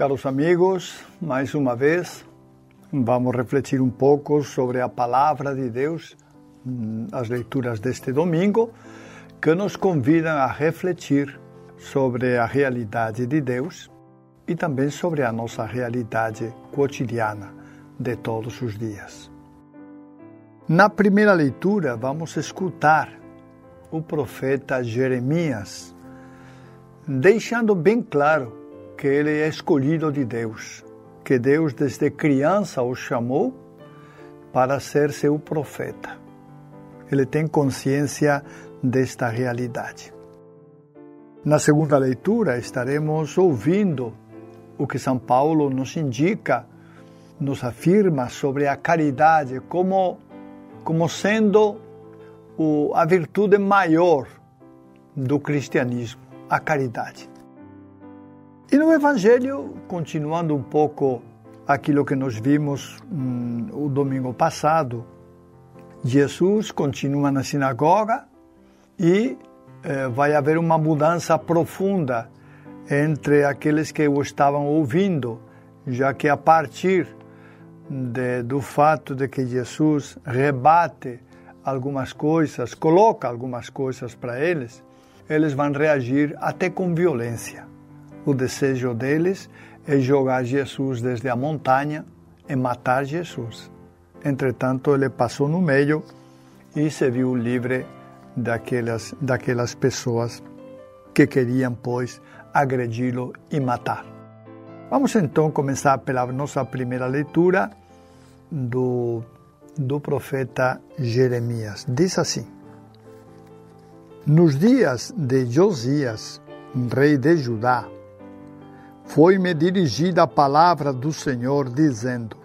Caros amigos, mais uma vez vamos refletir um pouco sobre a palavra de Deus, hum, as leituras deste domingo, que nos convidam a refletir sobre a realidade de Deus e também sobre a nossa realidade cotidiana de todos os dias. Na primeira leitura, vamos escutar o profeta Jeremias, deixando bem claro que ele é escolhido de Deus, que Deus desde criança o chamou para ser seu profeta. Ele tem consciência desta realidade. Na segunda leitura, estaremos ouvindo o que São Paulo nos indica, nos afirma sobre a caridade como, como sendo o, a virtude maior do cristianismo, a caridade. E no Evangelho, continuando um pouco aquilo que nós vimos hum, o domingo passado, Jesus continua na sinagoga e eh, vai haver uma mudança profunda entre aqueles que o estavam ouvindo, já que a partir de, do fato de que Jesus rebate algumas coisas, coloca algumas coisas para eles, eles vão reagir até com violência. O desejo deles é jogar Jesus desde a montanha e matar Jesus. Entretanto, ele passou no meio e se viu livre daquelas, daquelas pessoas que queriam, pois, agredi-lo e matar. Vamos então começar pela nossa primeira leitura do, do profeta Jeremias. Diz assim: Nos dias de Josias, rei de Judá, foi-me dirigida a palavra do Senhor, dizendo: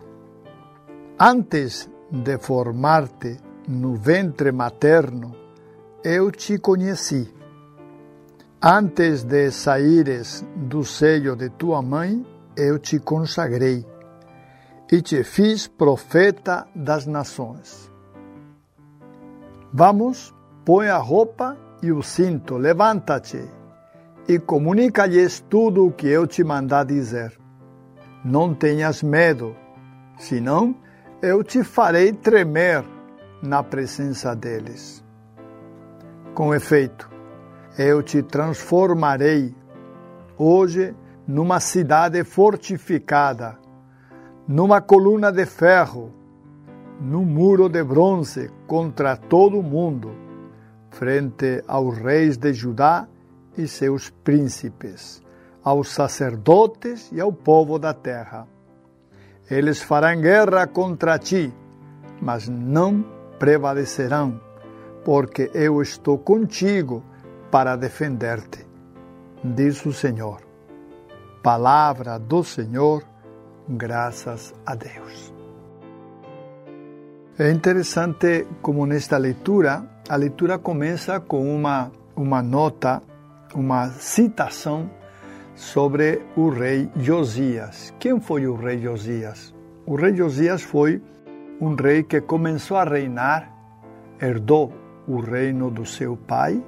Antes de formar-te no ventre materno, eu te conheci. Antes de saíres do seio de tua mãe, eu te consagrei e te fiz profeta das nações. Vamos, põe a roupa e o cinto, levanta-te e comunica-lhes tudo o que eu te mandar dizer. Não tenhas medo, senão eu te farei tremer na presença deles. Com efeito, eu te transformarei hoje numa cidade fortificada, numa coluna de ferro, num muro de bronze contra todo o mundo, frente aos reis de Judá e seus príncipes, aos sacerdotes e ao povo da terra. Eles farão guerra contra ti, mas não prevalecerão, porque eu estou contigo para defender-te, diz o Senhor. Palavra do Senhor, graças a Deus. É interessante como nesta leitura, a leitura começa com uma, uma nota uma citação sobre o rei Josias. Quem foi o rei Josias? O rei Josias foi um rei que começou a reinar, herdou o reino do seu pai,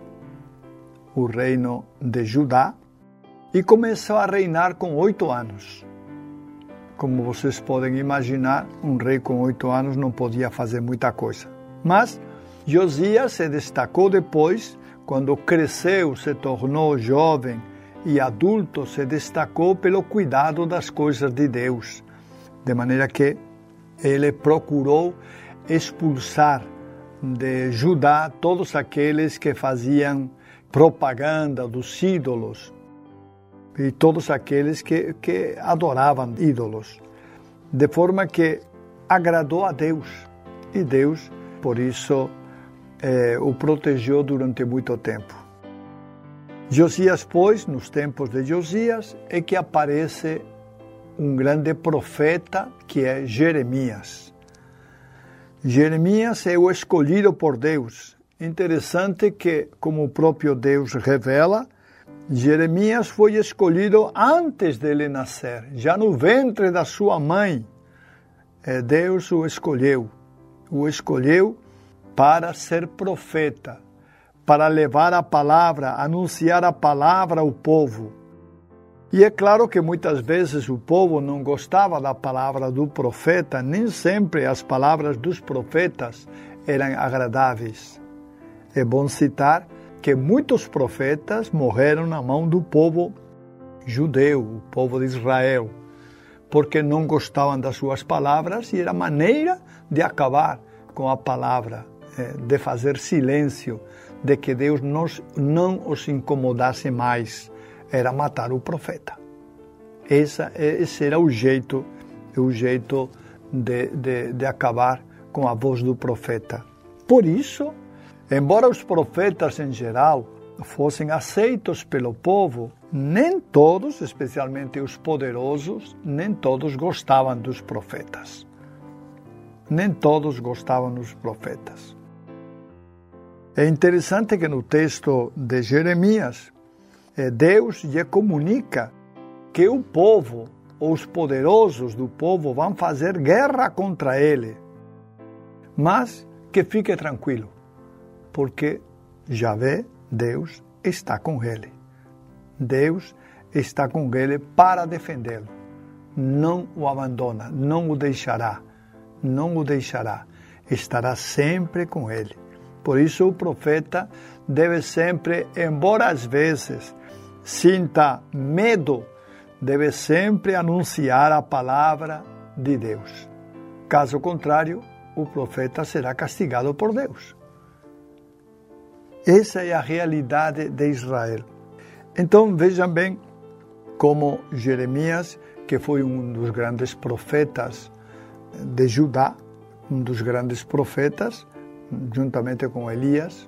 o reino de Judá, e começou a reinar com oito anos. Como vocês podem imaginar, um rei com oito anos não podia fazer muita coisa. Mas Josias se destacou depois quando cresceu, se tornou jovem e adulto, se destacou pelo cuidado das coisas de Deus, de maneira que ele procurou expulsar de Judá todos aqueles que faziam propaganda dos ídolos e todos aqueles que, que adoravam ídolos. De forma que agradou a Deus. E Deus, por isso, eh, o protegeu durante muito tempo. Josias, pois, nos tempos de Josias, é que aparece um grande profeta que é Jeremias. Jeremias é o escolhido por Deus. Interessante que, como o próprio Deus revela, Jeremias foi escolhido antes dele nascer, já no ventre da sua mãe. É, Deus o escolheu, o escolheu para ser profeta, para levar a palavra, anunciar a palavra ao povo. E é claro que muitas vezes o povo não gostava da palavra do profeta, nem sempre as palavras dos profetas eram agradáveis. É bom citar que muitos profetas morreram na mão do povo judeu, o povo de Israel, porque não gostavam das suas palavras e era maneira de acabar com a palavra, de fazer silêncio, de que Deus nos, não os incomodasse mais era matar o profeta. Essa, esse era o jeito, o jeito de, de, de acabar com a voz do profeta. Por isso, embora os profetas em geral fossem aceitos pelo povo, nem todos, especialmente os poderosos, nem todos gostavam dos profetas. Nem todos gostavam dos profetas. É interessante que no texto de Jeremias, é, Deus lhe comunica que o povo, os poderosos do povo, vão fazer guerra contra ele. Mas que fique tranquilo, porque Javé, Deus, está com ele. Deus está com ele para defendê-lo. Não o abandona, não o deixará, não o deixará. Estará sempre com ele. Por isso o profeta deve sempre, embora às vezes sinta medo, deve sempre anunciar a palavra de Deus. Caso contrário, o profeta será castigado por Deus. Essa é a realidade de Israel. Então vejam bem como Jeremias, que foi um dos grandes profetas de Judá, um dos grandes profetas, juntamente com Elias,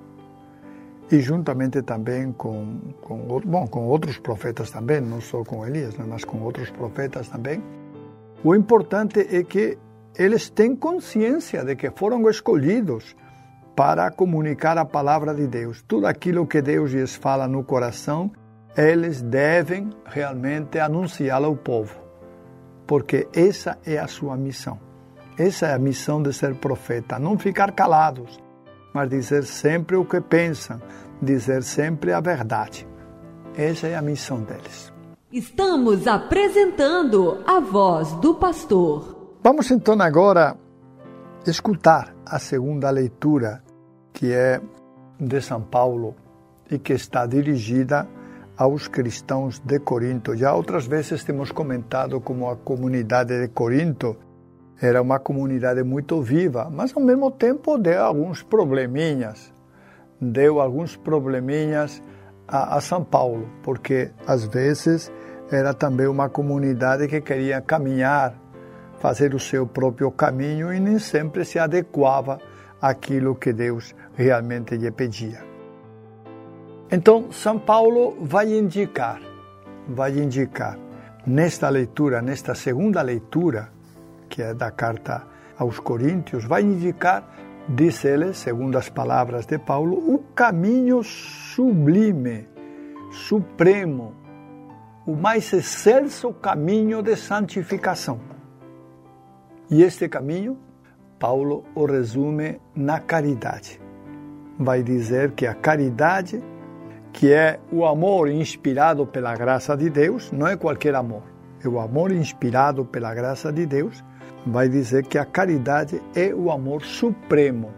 e juntamente também com, com, bom, com outros profetas também, não só com Elias, né, mas com outros profetas também. O importante é que eles têm consciência de que foram escolhidos para comunicar a palavra de Deus. Tudo aquilo que Deus lhes fala no coração, eles devem realmente anunciá-lo ao povo, porque essa é a sua missão. Essa é a missão de ser profeta, não ficar calados, mas dizer sempre o que pensam, dizer sempre a verdade. Essa é a missão deles. Estamos apresentando a voz do pastor. Vamos então agora escutar a segunda leitura, que é de São Paulo e que está dirigida aos cristãos de Corinto. Já outras vezes temos comentado como a comunidade de Corinto era uma comunidade muito viva, mas ao mesmo tempo deu alguns probleminhas. Deu alguns probleminhas a, a São Paulo, porque às vezes era também uma comunidade que queria caminhar, fazer o seu próprio caminho e nem sempre se adequava àquilo que Deus realmente lhe pedia. Então, São Paulo vai indicar, vai indicar nesta leitura, nesta segunda leitura, que é da carta aos Coríntios, vai indicar, diz ele, segundo as palavras de Paulo, o caminho sublime, supremo, o mais excelso caminho de santificação. E este caminho, Paulo o resume na caridade. Vai dizer que a caridade, que é o amor inspirado pela graça de Deus, não é qualquer amor, é o amor inspirado pela graça de Deus, vai dizer que a caridade é o amor supremo,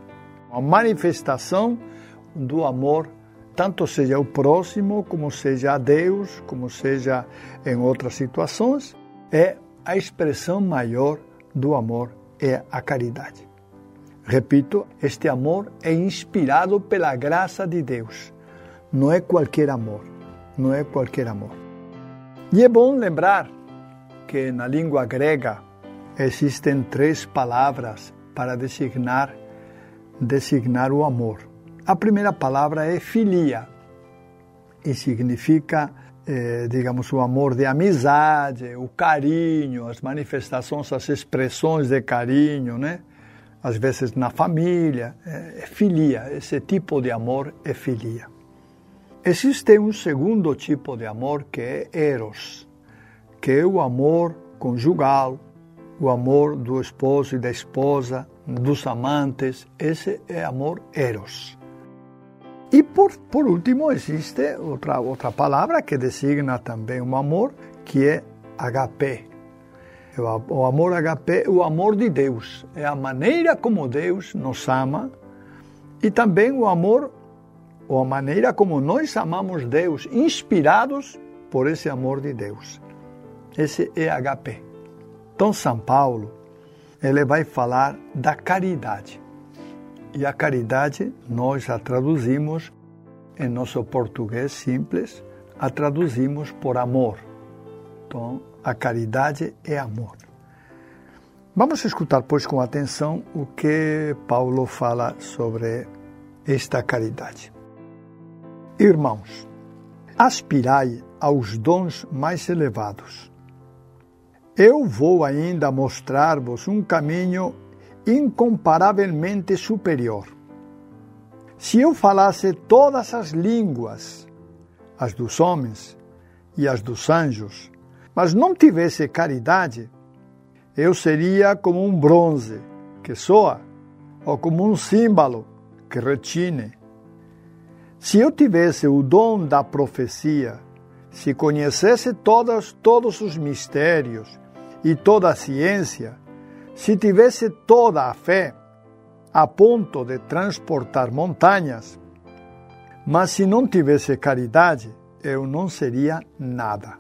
a manifestação do amor, tanto seja o próximo, como seja a Deus, como seja em outras situações, é a expressão maior do amor, é a caridade. Repito, este amor é inspirado pela graça de Deus. Não é qualquer amor, não é qualquer amor. E é bom lembrar que na língua grega existem três palavras para designar designar o amor. A primeira palavra é filia e significa, eh, digamos, o amor de amizade, o carinho, as manifestações, as expressões de carinho, né? Às vezes na família, é filia. Esse tipo de amor é filia. Existe um segundo tipo de amor que é eros, que é o amor conjugal, o amor do esposo e da esposa, dos amantes, esse é amor eros. E por, por último existe outra, outra palavra que designa também um amor, que é HP. O amor HP é o amor de Deus, é a maneira como Deus nos ama e também o amor, ou a maneira como nós amamos Deus, inspirados por esse amor de Deus. Esse é HP. Então, São Paulo, ele vai falar da caridade. E a caridade nós a traduzimos em nosso português simples, a traduzimos por amor. Então, a caridade é amor. Vamos escutar, pois, com atenção o que Paulo fala sobre esta caridade. Irmãos, aspirai aos dons mais elevados eu vou ainda mostrar-vos um caminho incomparavelmente superior. Se eu falasse todas as línguas, as dos homens e as dos anjos, mas não tivesse caridade, eu seria como um bronze que soa, ou como um símbolo que retine. Se eu tivesse o dom da profecia, se conhecesse todos, todos os mistérios e toda a ciência, se tivesse toda a fé a ponto de transportar montanhas, mas se não tivesse caridade, eu não seria nada.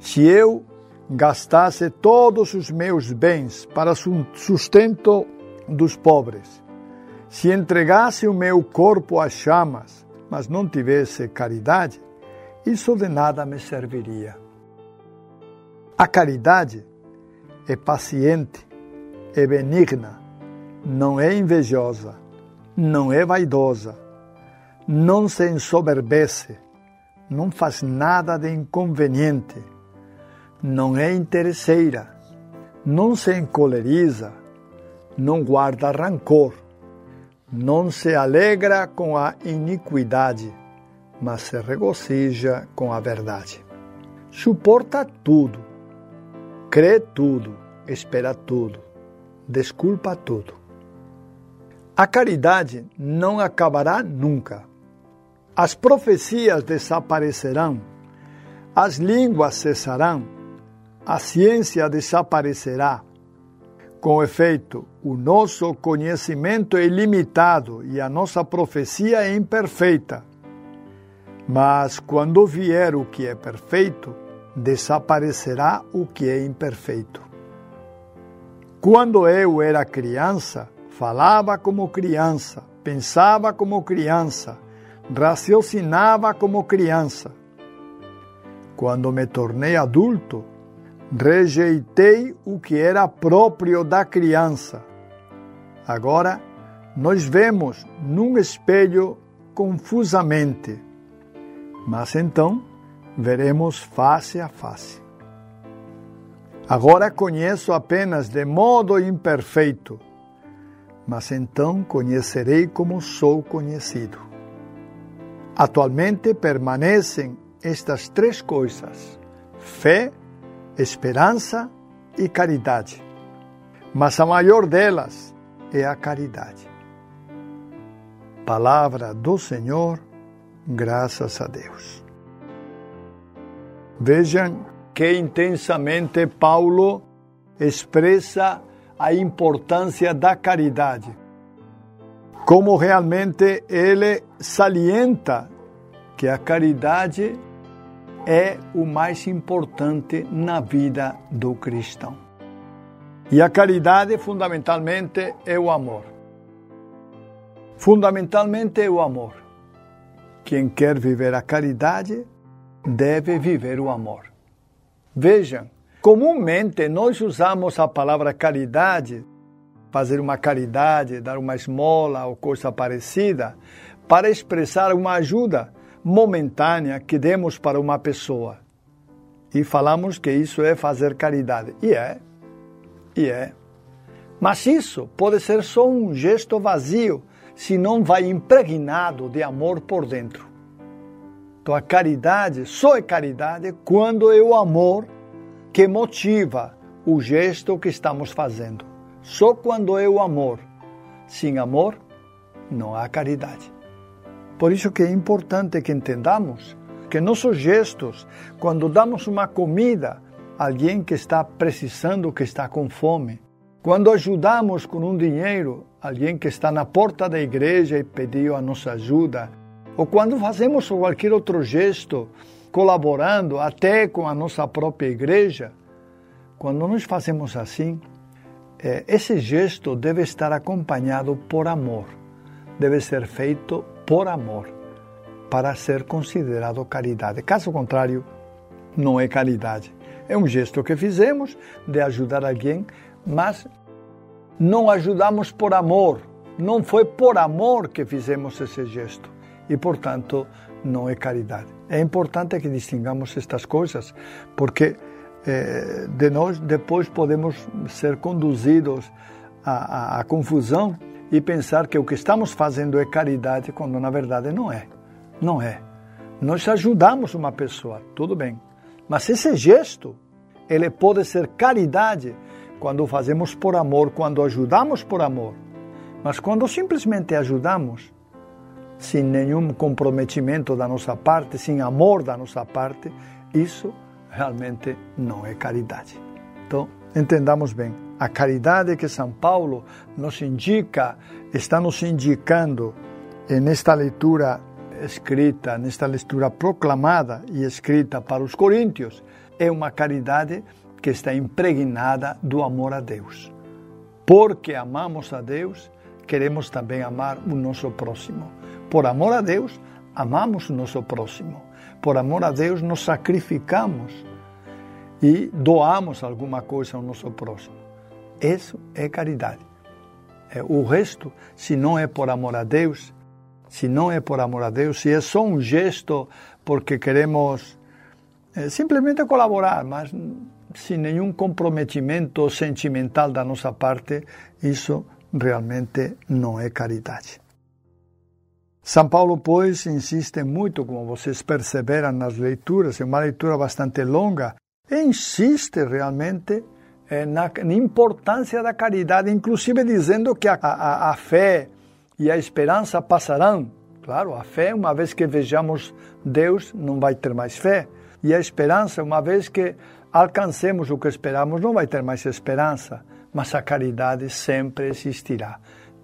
Se eu gastasse todos os meus bens para sustento dos pobres, se entregasse o meu corpo às chamas, mas não tivesse caridade, isso de nada me serviria. A caridade é paciente, é benigna, não é invejosa, não é vaidosa, não se ensoberbece, não faz nada de inconveniente, não é interesseira, não se encoleriza, não guarda rancor, não se alegra com a iniquidade, mas se regozija com a verdade. Suporta tudo crê tudo, espera tudo, desculpa tudo. A caridade não acabará nunca. As profecias desaparecerão, as línguas cessarão, a ciência desaparecerá. Com efeito, o nosso conhecimento é ilimitado e a nossa profecia é imperfeita. Mas quando vier o que é perfeito, desaparecerá o que é imperfeito. Quando eu era criança, falava como criança, pensava como criança, raciocinava como criança. Quando me tornei adulto, rejeitei o que era próprio da criança. Agora, nós vemos num espelho confusamente. Mas então, veremos face a face. Agora conheço apenas de modo imperfeito, mas então conhecerei como sou conhecido. Atualmente permanecem estas três coisas: fé, esperança e caridade. Mas a maior delas é a caridade. Palavra do Senhor, graças a Deus. Vejam que intensamente Paulo expressa a importância da caridade. Como realmente ele salienta que a caridade é o mais importante na vida do cristão. E a caridade, fundamentalmente, é o amor. Fundamentalmente é o amor. Quem quer viver a caridade deve viver o amor. Vejam comumente nós usamos a palavra caridade, fazer uma caridade, dar uma esmola ou coisa parecida, para expressar uma ajuda momentânea que demos para uma pessoa. E falamos que isso é fazer caridade. E é. E é. Mas isso pode ser só um gesto vazio se não vai impregnado de amor por dentro. Então a caridade só é caridade quando é o amor que motiva o gesto que estamos fazendo. Só quando é o amor. Sem amor, não há caridade. Por isso que é importante que entendamos que nossos gestos, quando damos uma comida a alguém que está precisando, que está com fome, quando ajudamos com um dinheiro alguém que está na porta da igreja e pediu a nossa ajuda, ou quando fazemos qualquer outro gesto, colaborando até com a nossa própria igreja, quando nós fazemos assim, é, esse gesto deve estar acompanhado por amor, deve ser feito por amor, para ser considerado caridade. Caso contrário, não é caridade. É um gesto que fizemos de ajudar alguém mas não ajudamos por amor. Não foi por amor que fizemos esse gesto e, portanto, não é caridade. É importante que distingamos estas coisas, porque eh, de nós depois podemos ser conduzidos à, à, à confusão e pensar que o que estamos fazendo é caridade, quando na verdade não é. Não é. Nós ajudamos uma pessoa, tudo bem. Mas esse gesto, ele pode ser caridade quando fazemos por amor, quando ajudamos por amor. Mas quando simplesmente ajudamos, sem nenhum comprometimento da nossa parte, sem amor da nossa parte, isso realmente não é caridade. Então, entendamos bem. A caridade que São Paulo nos indica, está nos indicando nesta leitura escrita, nesta leitura proclamada e escrita para os coríntios, é uma caridade que está impregnada do amor a Deus. Porque amamos a Deus, queremos também amar o nosso próximo. Por amor a Deus, amamos o nosso próximo. Por amor a Deus, nos sacrificamos e doamos alguma coisa ao nosso próximo. Isso é caridade. É, o resto, se não é por amor a Deus, se não é por amor a Deus, se é só um gesto porque queremos é, simplesmente colaborar, mas sem nenhum comprometimento sentimental da nossa parte, isso realmente não é caridade. São Paulo, pois, insiste muito, como vocês perceberam nas leituras, é uma leitura bastante longa, e insiste realmente eh, na, na, importância da caridade, inclusive dizendo que a, a, a fé e a esperança passarão. Claro, a fé, uma vez que vejamos Deus, não vai ter mais fé. E a esperança, uma vez que alcancemos o que esperamos, não vai ter mais esperança, mas a caridade sempre existirá.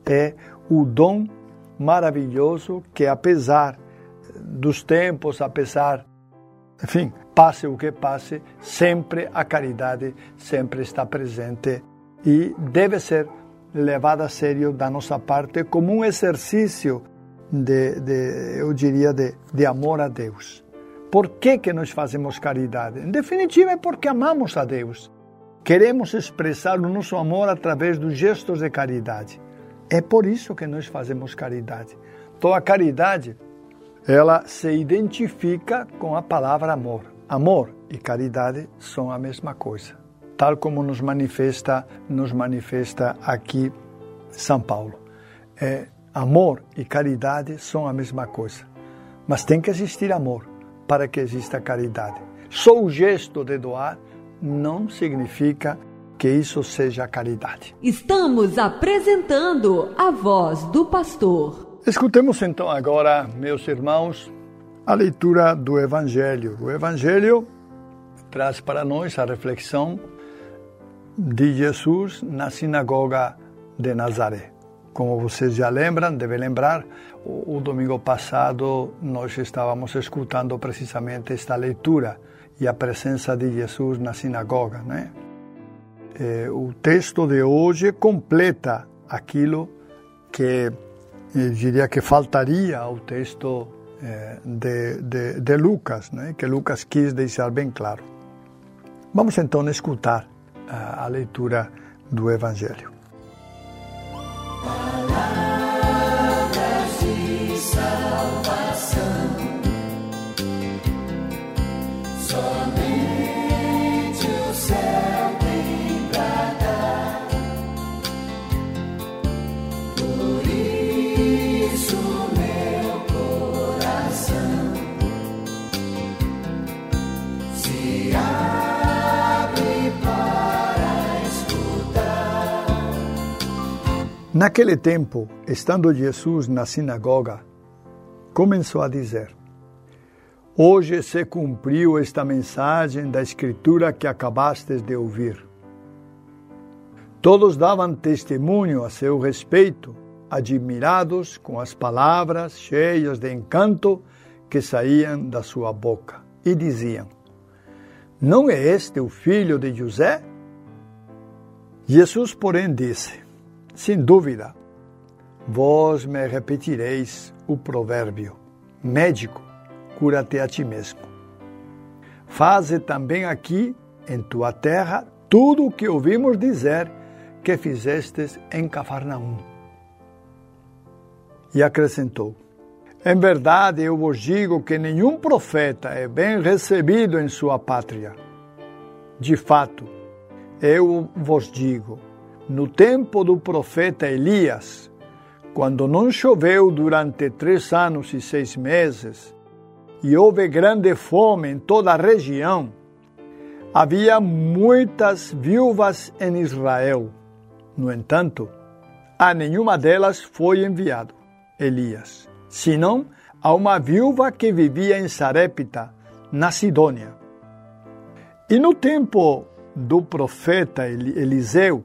É o dom maravilhoso que, apesar dos tempos, apesar, enfim, passe o que passe, sempre a caridade sempre está presente e deve ser levada a sério da nossa parte como um exercício de, de eu diria, de, de amor a Deus. Por que, que nós fazemos caridade? Em definitiva, é porque amamos a Deus. Queremos expressar o nosso amor através dos gestos de caridade. É por isso que nós fazemos caridade. Então, a caridade, ela se identifica com a palavra amor. Amor e caridade são a mesma coisa, tal como nos manifesta, nos manifesta aqui São Paulo. É, amor e caridade são a mesma coisa, mas tem que existir amor para que exista caridade. Só o gesto de doar não significa que isso seja caridade. Estamos apresentando a voz do pastor. Escutemos então agora, meus irmãos, a leitura do Evangelho. O Evangelho traz para nós a reflexão de Jesus na sinagoga de Nazaré. Como vocês já lembram, devem lembrar, o, o domingo passado nós estávamos escutando precisamente esta leitura e a presença de Jesus na sinagoga, né? É, o texto de hoje completa aquilo que eu diria que faltaria ao texto é, de, de, de Lucas, né? que Lucas quis deixar bem claro. Vamos então escutar a leitura do Evangelho. Naquele tempo, estando Jesus na sinagoga, começou a dizer: Hoje se cumpriu esta mensagem da Escritura que acabastes de ouvir. Todos davam testemunho a seu respeito, admirados com as palavras cheias de encanto que saíam da sua boca, e diziam: Não é este o filho de José? Jesus, porém, disse: sem dúvida, vós me repetireis o provérbio: médico, cura-te a ti mesmo. Faze também aqui, em tua terra, tudo o que ouvimos dizer que fizestes em Cafarnaum. E acrescentou: Em verdade eu vos digo que nenhum profeta é bem recebido em sua pátria. De fato, eu vos digo, no tempo do profeta Elias, quando não choveu durante três anos e seis meses, e houve grande fome em toda a região, havia muitas viúvas em Israel. No entanto, a nenhuma delas foi enviado Elias, senão a uma viúva que vivia em Sarepta, na Sidônia. E no tempo do profeta Eliseu,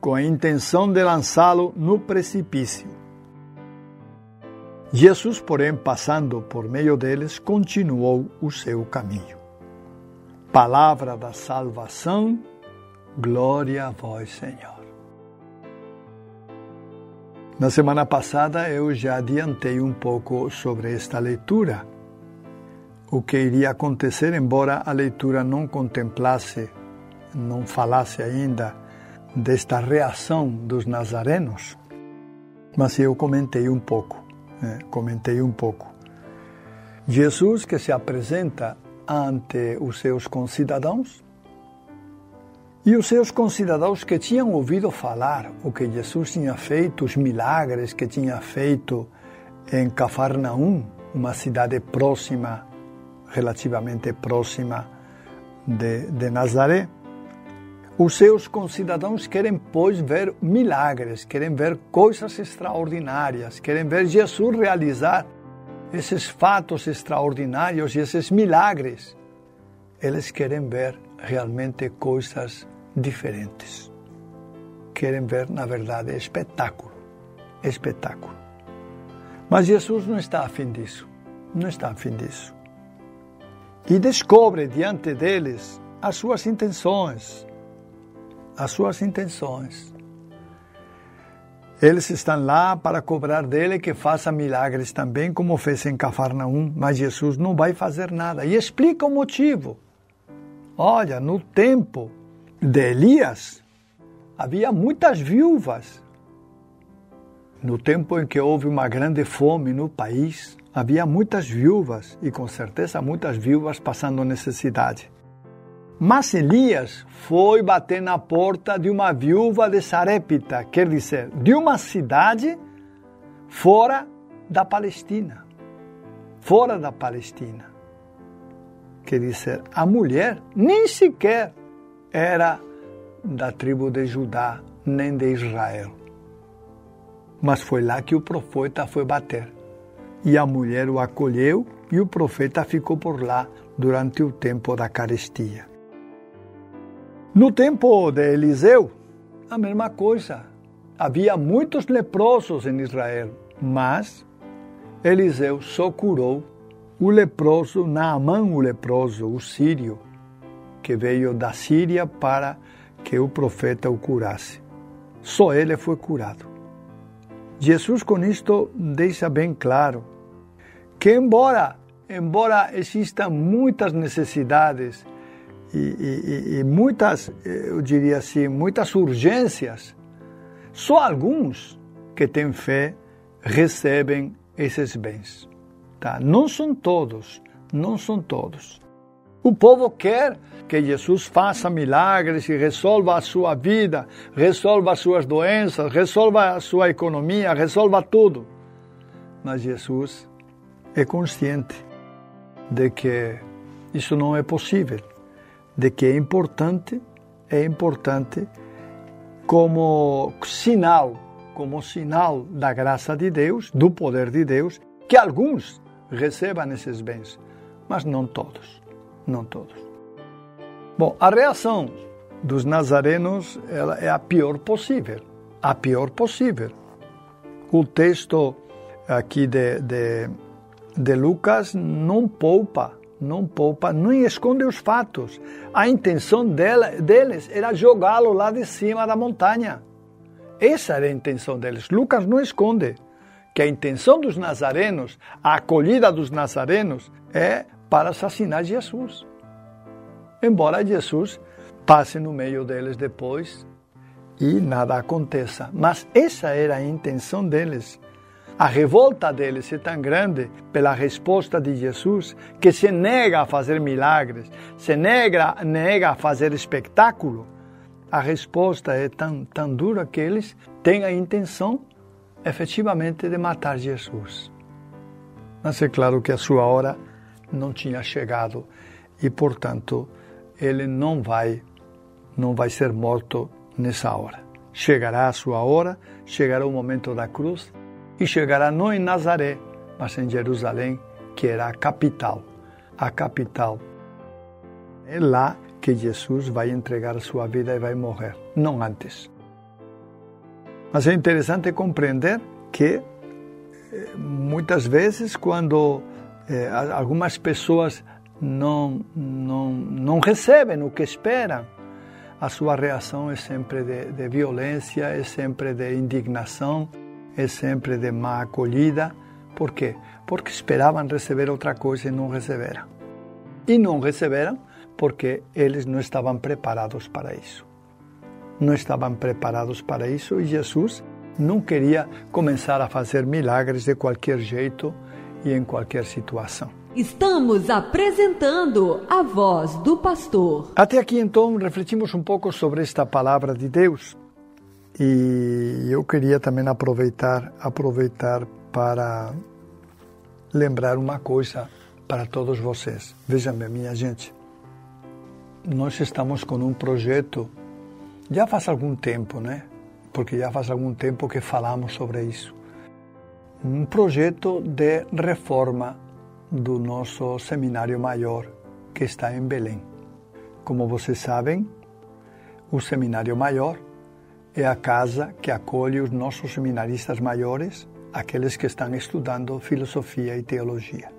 com a intenção de lançá-lo no precipício. Jesus, porém, passando por meio deles, continuou o seu caminho. Palavra da salvação, glória a vós, Senhor. Na semana passada eu já adiantei um pouco sobre esta leitura, o que iria acontecer, embora a leitura não contemplasse, não falasse ainda desta reação dos nazarenos, mas eu comentei um pouco, né? comentei um pouco. Jesus que se apresenta ante os seus concidadãos e os seus concidadãos que tinham ouvido falar o que Jesus tinha feito, os milagres que tinha feito em Cafarnaum, uma cidade próxima, relativamente próxima de, de Nazaré. Os seus concidadãos querem, pois, ver milagres, querem ver coisas extraordinárias, querem ver Jesus realizar esses fatos extraordinários e esses milagres. Eles querem ver realmente coisas diferentes. Querem ver, na verdade, espetáculo. Espetáculo. Mas Jesus não está afim disso. Não está afim disso. E descobre diante deles as suas intenções, as suas intenções. Eles estão lá para cobrar dele que faça milagres também, como fez em Cafarnaum, mas Jesus não vai fazer nada. E explica o motivo. Olha, no tempo de Elias, havia muitas viúvas. No tempo em que houve uma grande fome no país, havia muitas viúvas e com certeza muitas viúvas passando necessidade. Mas Elias foi bater na porta de uma viúva de Sarepta, quer dizer, de uma cidade fora da Palestina. Fora da Palestina. Quer dizer, a mulher nem sequer era da tribo de Judá, nem de Israel. Mas foi lá que o profeta foi bater. E a mulher o acolheu e o profeta ficou por lá durante o tempo da carestia. No tempo de Eliseu, a mesma coisa. Havia muitos leprosos em Israel, mas Eliseu só curou o leproso, Naamã o leproso, o sírio, que veio da Síria para que o profeta o curasse. Só ele foi curado. Jesus com isto deixa bem claro que embora embora existam muitas necessidades e, e, e, muitas, eu diria assim, muitas urgências, só alguns que têm fé recebem esses bens. Tá? Não são todos, não são todos. O povo quer que Jesus faça milagres e resolva a sua vida, resolva as suas doenças, resolva a sua economia, resolva tudo. Mas Jesus é consciente de que isso não é possível, de que é importante, é importante como sinal, como sinal da graça de Deus, do poder de Deus, que alguns recebam esses bens, mas não todos, não todos. Bom, a reação dos nazarenos ela é a pior possível, a pior possível. O texto aqui de, de de Lucas não poupa, não poupa, nem esconde os fatos. A intenção dela, deles era jogá-lo lá de cima da montanha. Essa era a intenção deles. Lucas não esconde que a intenção dos nazarenos, a acolhida dos nazarenos, é para assassinar Jesus. Embora Jesus passe no meio deles depois e nada aconteça. Mas essa era a intenção deles. A revolta deles é tão grande pela resposta de Jesus que se nega a fazer milagres, se nega, nega a fazer espetáculo. A resposta é tão, tão dura que eles têm a intenção efetivamente de matar Jesus. Mas é claro que a sua hora não tinha chegado e, portanto, ele não vai, não vai ser morto nessa hora. Chegará a sua hora, chegará o momento da cruz e chegará não em Nazaré, mas em Jerusalém, que era a capital. A capital. É lá que Jesus vai entregar a sua vida e vai morrer, não antes. Mas é interessante compreender que eh, muitas vezes, quando eh, algumas pessoas não, não, não recebem o que esperam, a sua reação é sempre de, de violência, é sempre de indignação, é sempre de má acolhida. Por quê? Porque esperavam receber outra coisa e não receberam. E não receberam porque eles não estavam preparados para isso. Não estavam preparados para isso e Jesus não queria começar a fazer milagres de qualquer jeito e em qualquer situação. Estamos apresentando a voz do pastor. Até aqui então refletimos um pouco sobre esta palavra de Deus. E eu queria também aproveitar, aproveitar para lembrar uma coisa para todos vocês. Vejam bem, minha gente, nós estamos com um projeto já faz algum tempo, né? Porque já faz algum tempo que falamos sobre isso. Um projeto de reforma do nosso seminário maior que está em Belém. Como vocês sabem, o seminário maior é a casa que acolhe os nossos seminaristas maiores, aqueles que estão estudando filosofia e teologia.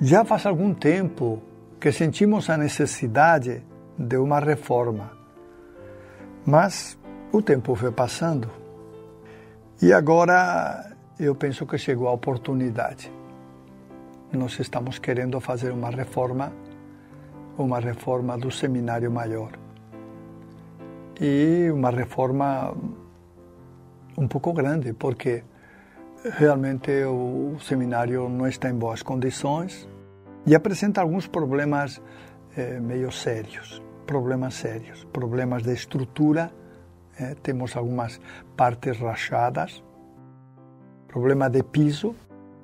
Já faz algum tempo que sentimos a necessidade de uma reforma, mas o tempo foi passando e agora eu penso que chegou a oportunidade. Nós estamos querendo fazer uma reforma, uma reforma do seminário maior e uma reforma um pouco grande, porque realmente o seminário não está em boas condições. E apresenta alguns problemas eh, meio sérios, problemas sérios, problemas de estrutura, eh, temos algumas partes rachadas, problema de piso,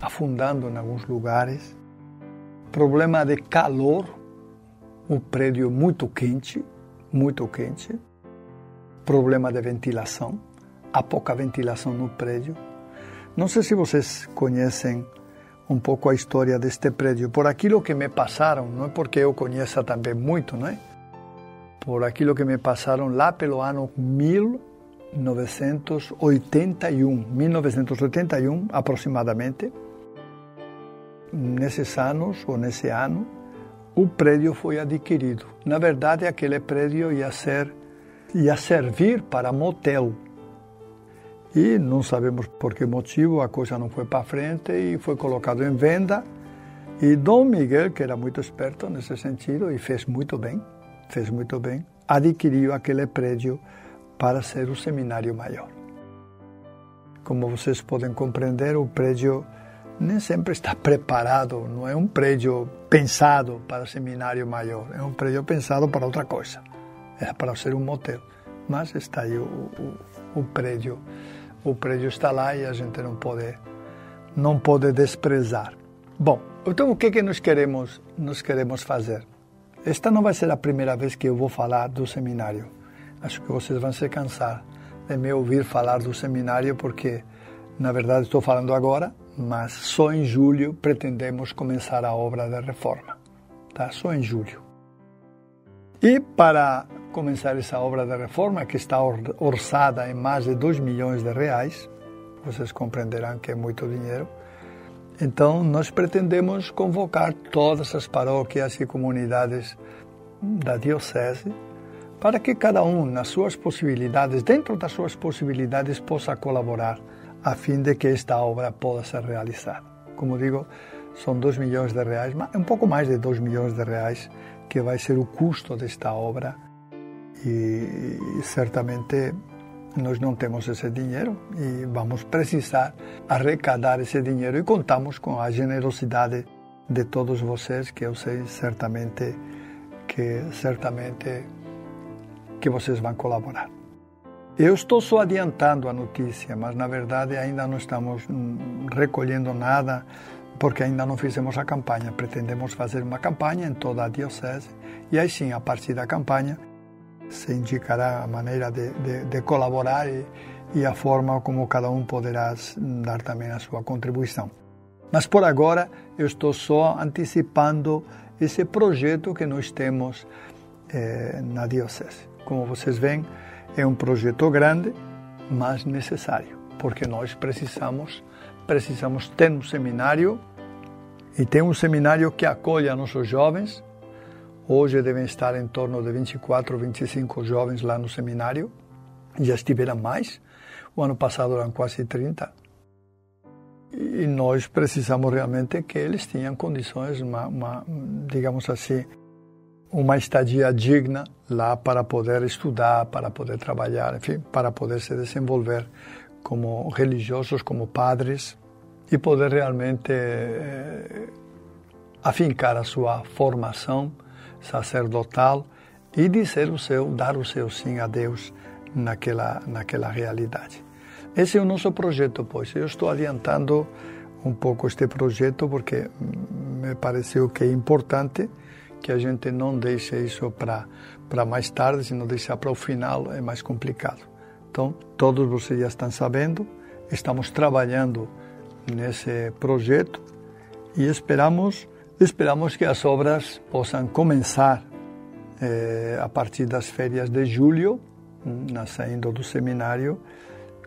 afundando em alguns lugares, problema de calor, o prédio muito quente, muito quente, problema de ventilação, há pouca ventilação no prédio. Não sei se vocês conhecem um pouco a história deste prédio, por aquilo que me passaram, não é porque eu conheça também muito, não é? por aquilo que me passaram lá pelo ano 1981, 1981 aproximadamente. Nesses anos, ou nesse ano, o prédio foi adquirido. Na verdade, aquele prédio ia ser ia servir para motel. E não sabemos por que motivo a coisa não foi para frente e foi colocado em venda. E Dom Miguel, que era muito esperto nesse sentido e fez muito bem, fez muito bem, adquiriu aquele prédio para ser o seminário maior. Como vocês podem compreender, o prédio nem sempre está preparado, não é um prédio pensado para seminário maior, é um prédio pensado para outra coisa. Era para ser um motel, mas está aí o, o, o prédio, o prédio está lá e a gente não pode, não pode desprezar. Bom, então o que que nós queremos, nós queremos fazer? Esta não vai ser a primeira vez que eu vou falar do seminário. Acho que vocês vão se cansar de me ouvir falar do seminário, porque, na verdade, estou falando agora, mas só em julho pretendemos começar a obra da reforma. Tá? Só em julho. E para começar essa obra de reforma, que está orçada em mais de 2 milhões de reais, vocês compreenderão que é muito dinheiro, então, nós pretendemos convocar todas as paróquias e comunidades da Diocese para que cada um, nas suas possibilidades, dentro das suas possibilidades, possa colaborar a fim de que esta obra possa ser realizada. Como digo, são 2 milhões de reais, um pouco mais de 2 milhões de reais que vai ser o custo desta obra e certamente nós não temos esse dinheiro e vamos precisar arrecadar esse dinheiro e contamos com a generosidade de todos vocês que eu sei certamente que certamente que vocês vão colaborar. Eu estou só adiantando a notícia, mas na verdade ainda não estamos recolhendo nada porque ainda não fizemos a campanha. Pretendemos fazer uma campanha em toda a diocese e aí sim, a partir da campanha, se indicará a maneira de, de, de colaborar e, e, a forma como cada um poderá dar também a sua contribuição. Mas por agora eu estou só antecipando esse projeto que nós temos eh, na Diocese. Como vocês veem, é um projeto grande, mas necessário, porque nós precisamos precisamos ter um seminário e ter um seminário que acolha nossos jovens Hoje devem estar em torno de 24 ou 25 jovens lá no seminário. Já estiveram mais. O ano passado eram quase 30. E nós precisamos realmente que eles tenham condições, uma, uma, digamos assim, uma estadia digna lá para poder estudar, para poder trabalhar, enfim, para poder se desenvolver como religiosos, como padres e poder realmente eh, afincar a sua formação sacerdotal e dizer o seu, dar o seu sim a Deus naquela, naquela realidade. Esse é o nosso projeto, pois. Eu estou adiantando um pouco este projeto porque me pareceu que é importante que a gente não deixe isso para mais tarde, se não deixar para o final é mais complicado. Então, todos vocês já estão sabendo, estamos trabalhando nesse projeto e esperamos Esperamos que as obras possam começar eh, a partir das férias de julho, na saindo do seminário.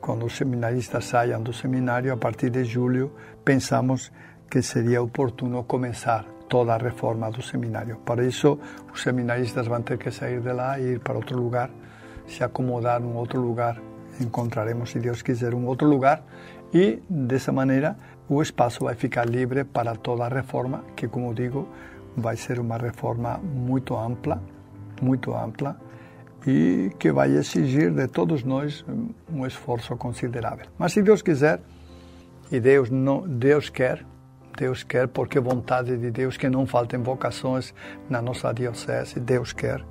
Quando os seminaristas saiam do seminário, a partir de julho, pensamos que seria oportuno começar toda a reforma do seminário. Para isso, os seminaristas vão ter que sair de lá e ir para outro lugar, se acomodar em outro lugar. Encontraremos, se Deus quiser, um outro lugar e, dessa maneira, o espaço vai ficar livre para toda a reforma, que, como digo, vai ser uma reforma muito ampla, muito ampla, e que vai exigir de todos nós um esforço considerável. Mas se Deus quiser, e Deus não, Deus quer, Deus quer, porque vontade de Deus que não faltem vocações na nossa diocese, Deus quer.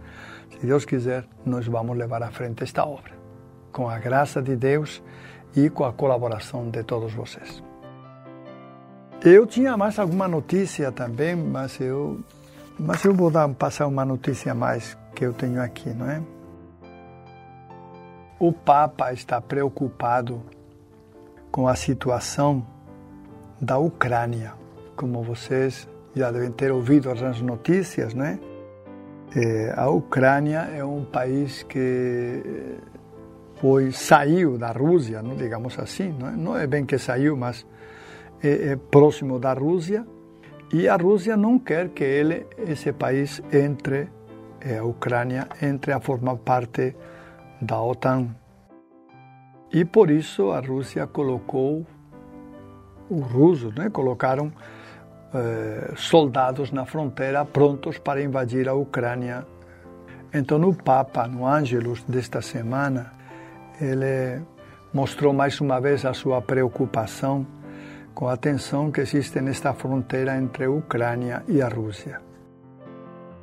Se Deus quiser, nós vamos levar à frente esta obra, com a graça de Deus e com a colaboração de todos vocês. Eu tinha mais alguma notícia também, mas eu, mas eu vou dar, passar uma notícia a mais que eu tenho aqui, não é? O Papa está preocupado com a situação da Ucrânia. Como vocês já devem ter ouvido as notícias, né? É, a Ucrânia é um país que foi saiu da Rússia, não digamos assim, não é, não é bem que saiu, mas é, é, próximo da Rússia e a Rússia não quer que ele, esse país entre, é, a Ucrânia entre a formar parte da OTAN. E por isso a Rússia colocou os russos, né, colocaram eh, soldados na fronteira prontos para invadir a Ucrânia. Então o Papa, no Ângelus desta semana, ele mostrou mais uma vez a sua preocupação com a tensão que existe nesta fronteira entre a Ucrânia e a Rússia.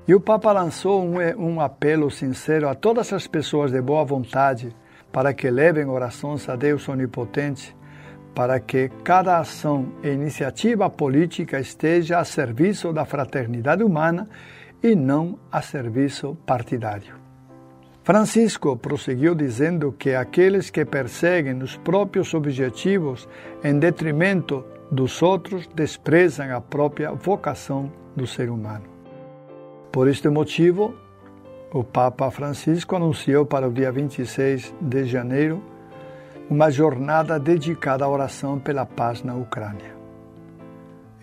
E o Papa lançou um, um apelo sincero a todas as pessoas de boa vontade para que levem orações a Deus Onipotente, para que cada ação e iniciativa política esteja a serviço da fraternidade humana e não a serviço partidário. Francisco prosseguiu dizendo que aqueles que perseguem os próprios objetivos em detrimento dos outros desprezam a própria vocação do ser humano. Por este motivo, o Papa Francisco anunciou para o dia 26 de janeiro uma jornada dedicada à oração pela paz na Ucrânia.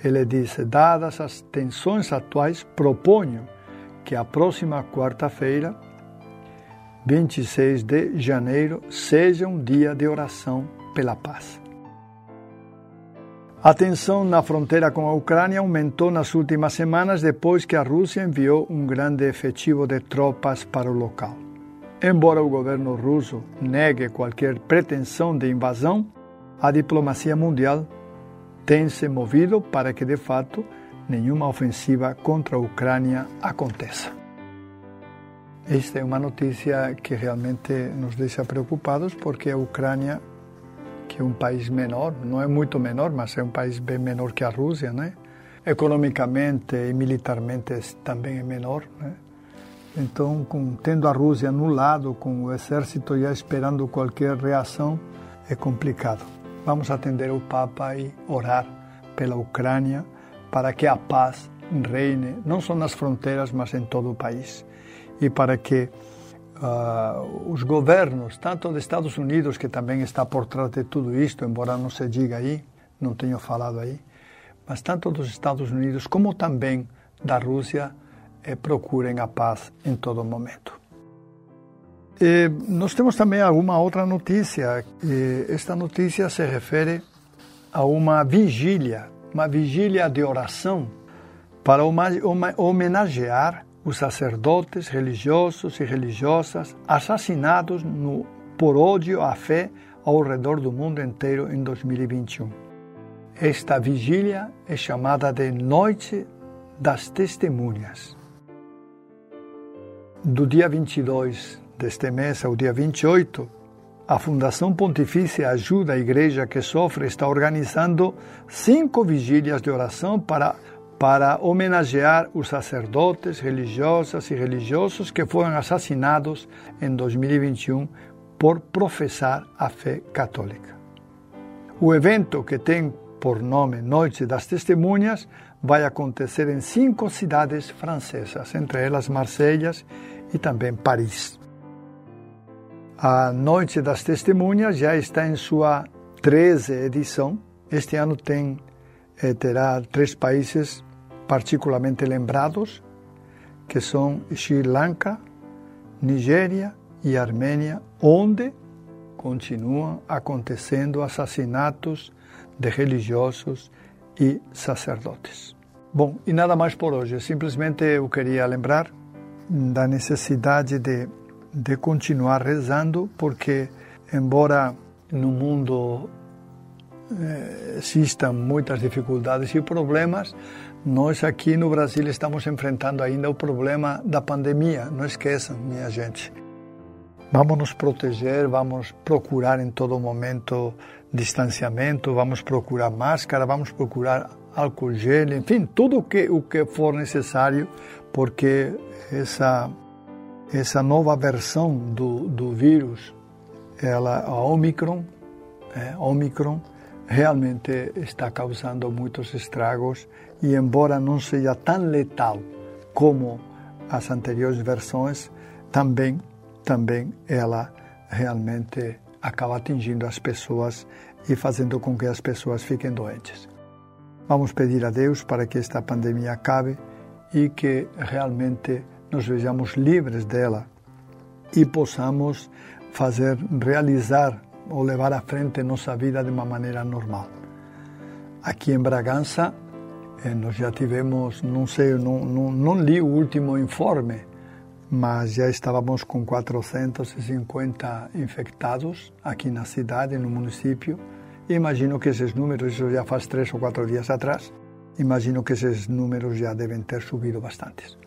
Ele disse: Dadas as tensões atuais, proponho que a próxima quarta-feira 26 de janeiro seja um dia de oração pela paz. A tensão na fronteira com a Ucrânia aumentou nas últimas semanas depois que a Rússia enviou um grande efetivo de tropas para o local. Embora o governo russo negue qualquer pretensão de invasão, a diplomacia mundial tem se movido para que, de fato, nenhuma ofensiva contra a Ucrânia aconteça. Esta é uma notícia que realmente nos deixa preocupados porque a Ucrânia, que é um país menor, não é muito menor, mas é um país bem menor que a Rússia, né? Economicamente e militarmente também é menor, né? Então, com, tendo a Rússia no lado, com o exército já esperando qualquer reação, é complicado. Vamos atender o Papa e orar pela Ucrânia para que a paz reine, não só nas fronteiras, mas em todo o país e para que uh, os governos, tanto dos Estados Unidos, que também está por trás de tudo isto, embora não se diga aí, não tenho falado aí, mas tanto dos Estados Unidos como também da Rússia, eh, procurem a paz em todo momento. E nós temos também alguma outra notícia. E esta notícia se refere a uma vigília, uma vigília de oração para homenagear os sacerdotes religiosos e religiosas assassinados no, por ódio à fé ao redor do mundo inteiro em 2021. Esta vigília é chamada de Noite das Testemunhas. Do dia 22 deste mês ao dia 28, a Fundação Pontifícia Ajuda a Igreja que Sofre está organizando cinco vigílias de oração para para homenagear os sacerdotes, religiosas e religiosos que foram assassinados em 2021 por professar a fé católica. O evento, que tem por nome Noite das Testemunhas, vai acontecer em cinco cidades francesas, entre elas Marselha e também Paris. A Noite das Testemunhas já está em sua 13 edição. Este ano tem eh, terá três países particularmente lembrados, que são Sri Lanka, Nigéria e Armênia, onde continuam acontecendo assassinatos de religiosos e sacerdotes. Bom, e nada mais por hoje. Simplesmente eu queria lembrar da necessidade de, de continuar rezando, porque, embora no mundo eh, existam muitas dificuldades e problemas, nós aqui no Brasil estamos enfrentando ainda o problema da pandemia. Não esqueçam, minha gente. Vamos nos proteger, vamos procurar em todo momento distanciamento, vamos procurar máscara, vamos procurar álcool gel, enfim, tudo que, o que for necessário, porque essa, essa nova versão do, do vírus, ela, a Omicron, é, Omicron, realmente está causando muitos estragos e embora não seja tão letal como as anteriores versões, também, também ela realmente acaba atingindo as pessoas e fazendo com que as pessoas fiquem doentes. Vamos pedir a Deus para que esta pandemia acabe e que realmente nos vejamos livres dela e possamos fazer, realizar ou levar à frente nossa vida de uma maneira normal. Aqui em Bragança, nós já tivemos, não sei, não, não, não li o último informe, mas já estávamos com 450 infectados aqui na cidade, no município. Imagino que esses números, isso já faz três ou quatro dias atrás, imagino que esses números já devem ter subido bastante.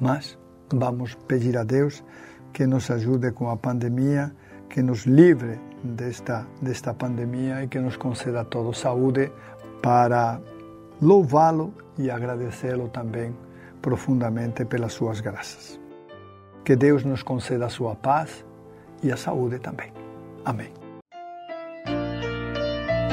Mas vamos pedir a Deus que nos ajude com a pandemia, que nos livre desta, desta pandemia e que nos conceda a todos saúde para louvá-lo e agradecê-lo também profundamente pelas suas graças. Que Deus nos conceda a sua paz e a saúde também. Amém.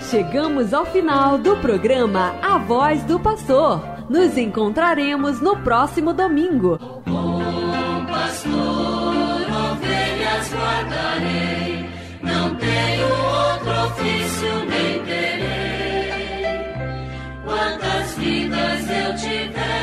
Chegamos ao final do programa A Voz do Pastor. Nos encontraremos no próximo domingo. Bom pastor, ovelhas guardarei, não tenho outro ofício nem terei. Vidas eu tiver